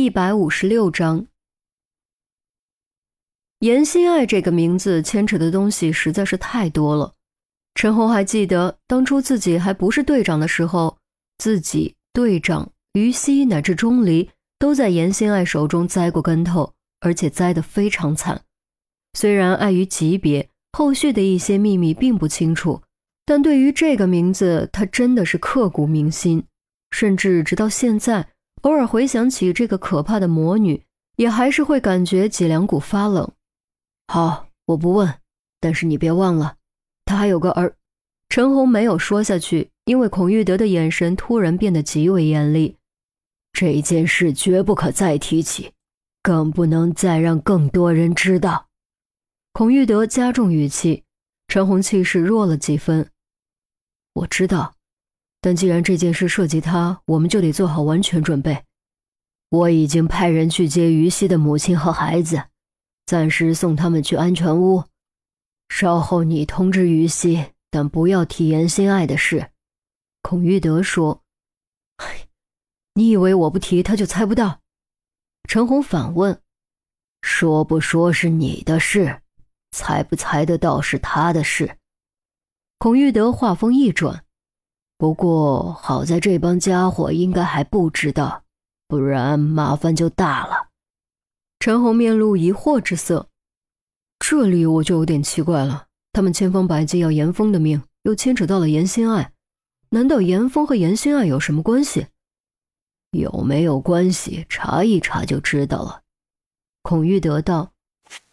一百五十六章，严心爱这个名字牵扯的东西实在是太多了。陈红还记得当初自己还不是队长的时候，自己、队长、于西乃至钟离都在严心爱手中栽过跟头，而且栽得非常惨。虽然碍于级别，后续的一些秘密并不清楚，但对于这个名字，他真的是刻骨铭心，甚至直到现在。偶尔回想起这个可怕的魔女，也还是会感觉脊梁骨发冷。好，我不问，但是你别忘了，她还有个儿。陈红没有说下去，因为孔玉德的眼神突然变得极为严厉。这件事绝不可再提起，更不能再让更多人知道。孔玉德加重语气，陈红气势弱了几分。我知道。但既然这件事涉及他，我们就得做好完全准备。我已经派人去接于西的母亲和孩子，暂时送他们去安全屋。稍后你通知于西，但不要提严心爱的事。”孔玉德说。“，你以为我不提他就猜不到？”陈红反问。“说不说是你的事，猜不猜得到是他的事。”孔玉德话锋一转。不过好在这帮家伙应该还不知道，不然麻烦就大了。陈红面露疑惑之色，这里我就有点奇怪了。他们千方百计要严峰的命，又牵扯到了严心爱，难道严峰和严心爱有什么关系？有没有关系？查一查就知道了。孔玉德道：“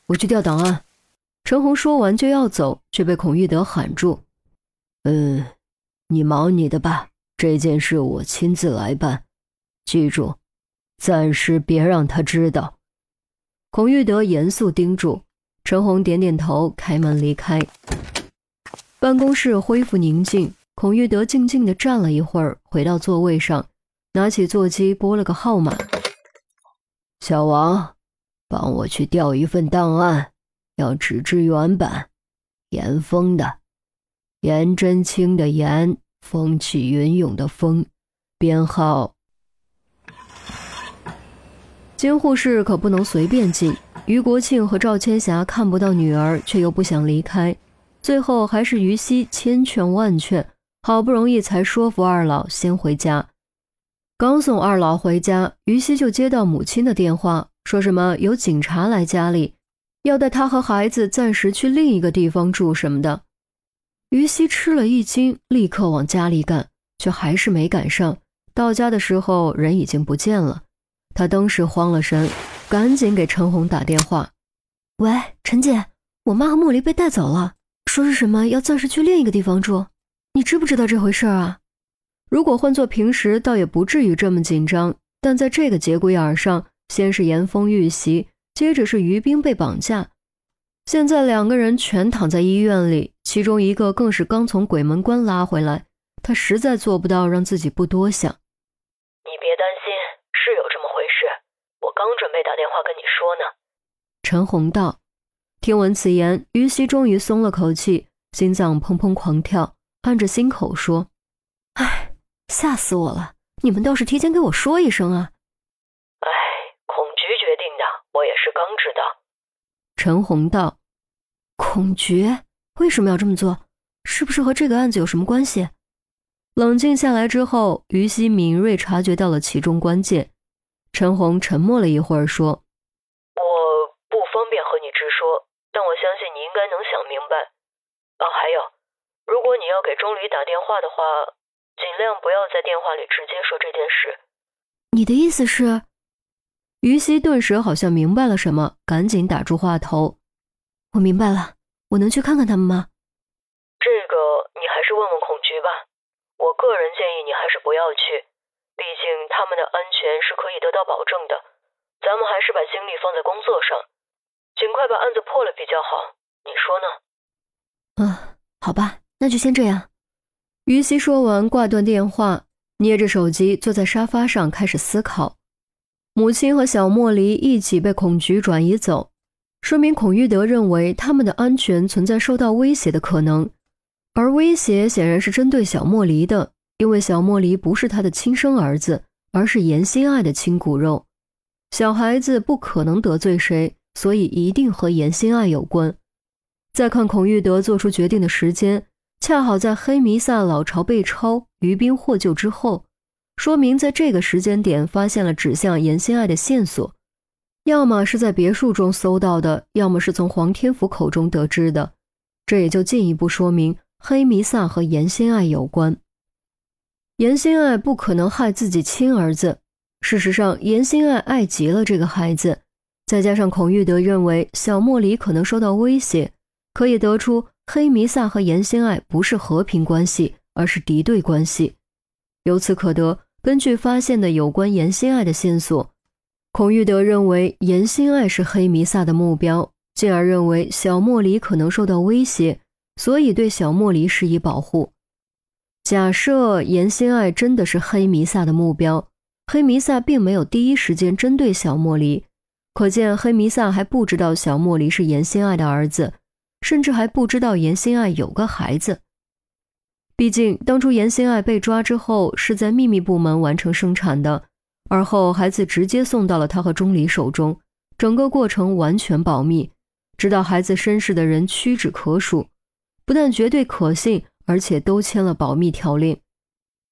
我去调档案。”陈红说完就要走，却被孔玉德喊住：“嗯。”你忙你的吧，这件事我亲自来办。记住，暂时别让他知道。孔玉德严肃叮嘱。陈红点点头，开门离开。办公室恢复宁静，孔玉德静静地站了一会儿，回到座位上，拿起座机拨了个号码：“小王，帮我去调一份档案，要纸质原版，严峰的。”颜真卿的颜，风起云涌的风，编号。监护室可不能随便进。于国庆和赵千霞看不到女儿，却又不想离开，最后还是于西千劝万劝，好不容易才说服二老先回家。刚送二老回家，于西就接到母亲的电话，说什么有警察来家里，要带他和孩子暂时去另一个地方住什么的。于西吃了一惊，立刻往家里赶，却还是没赶上。到家的时候，人已经不见了。他当时慌了神，赶紧给陈红打电话：“喂，陈姐，我妈和茉莉被带走了，说是什么要暂时去另一个地方住。你知不知道这回事啊？”如果换做平时，倒也不至于这么紧张，但在这个节骨眼上，先是严峰遇袭，接着是于冰被绑架。现在两个人全躺在医院里，其中一个更是刚从鬼门关拉回来。他实在做不到让自己不多想。你别担心，是有这么回事。我刚准备打电话跟你说呢。陈红道。听闻此言，于西终于松了口气，心脏砰砰狂跳，按着心口说：“哎，吓死我了！你们倒是提前给我说一声啊。”哎，孔局决定的，我也是刚知道。陈红道：“孔爵为什么要这么做？是不是和这个案子有什么关系？”冷静下来之后，于西敏锐察觉到了其中关键。陈红沉默了一会儿，说：“我不方便和你直说，但我相信你应该能想明白。哦，还有，如果你要给钟离打电话的话，尽量不要在电话里直接说这件事。”你的意思是？于西顿时好像明白了什么，赶紧打住话头：“我明白了，我能去看看他们吗？”这个你还是问问孔局吧。我个人建议你还是不要去，毕竟他们的安全是可以得到保证的。咱们还是把精力放在工作上，尽快把案子破了比较好。你说呢？嗯，好吧，那就先这样。于西说完，挂断电话，捏着手机坐在沙发上开始思考。母亲和小莫离一起被孔局转移走，说明孔玉德认为他们的安全存在受到威胁的可能，而威胁显然是针对小莫离的，因为小莫离不是他的亲生儿子，而是严心爱的亲骨肉。小孩子不可能得罪谁，所以一定和严心爱有关。再看孔玉德做出决定的时间，恰好在黑弥撒老巢被抄、于斌获救之后，说明在这个时间点发现了指向严心爱的线索，要么是在别墅中搜到的，要么是从黄天福口中得知的。这也就进一步说明黑弥撒和严心爱有关。严心爱不可能害自己亲儿子。事实上，严心爱爱极了这个孩子，再加上孔玉德认为小莫里可能受到威胁，可以得出黑弥撒和严心爱不是和平关系，而是敌对关系。由此可得，根据发现的有关严心爱的线索，孔玉德认为严心爱是黑弥撒的目标，进而认为小莫离可能受到威胁，所以对小莫离施以保护。假设严心爱真的是黑弥撒的目标，黑弥撒并没有第一时间针对小莫离，可见黑弥撒还不知道小莫离是严心爱的儿子，甚至还不知道严心爱有个孩子。毕竟当初严心爱被抓之后是在秘密部门完成生产的，而后孩子直接送到了他和钟离手中，整个过程完全保密，知道孩子身世的人屈指可数，不但绝对可信。而且都签了保密条令。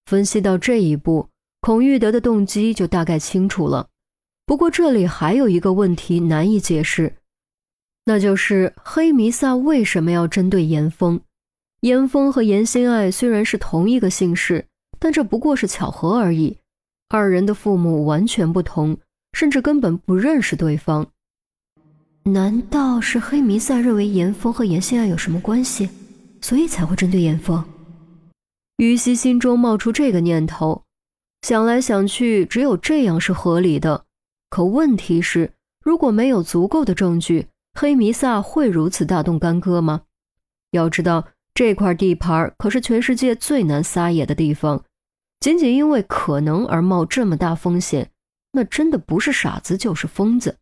分析到这一步，孔玉德的动机就大概清楚了。不过这里还有一个问题难以解释，那就是黑弥撒为什么要针对严峰？严峰和严心爱虽然是同一个姓氏，但这不过是巧合而已。二人的父母完全不同，甚至根本不认识对方。难道是黑弥撒认为严峰和严心爱有什么关系？所以才会针对严峰。于西心中冒出这个念头，想来想去，只有这样是合理的。可问题是，如果没有足够的证据，黑弥撒会如此大动干戈吗？要知道，这块地盘可是全世界最难撒野的地方，仅仅因为可能而冒这么大风险，那真的不是傻子就是疯子。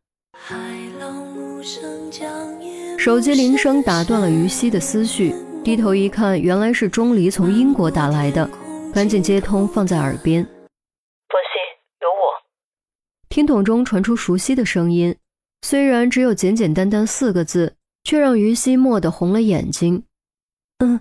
手机铃声打断了于西的思绪。低头一看，原来是钟离从英国打来的，赶紧接通，放在耳边。放心，有我。听筒中传出熟悉的声音，虽然只有简简单单四个字，却让于西蓦地红了眼睛。嗯，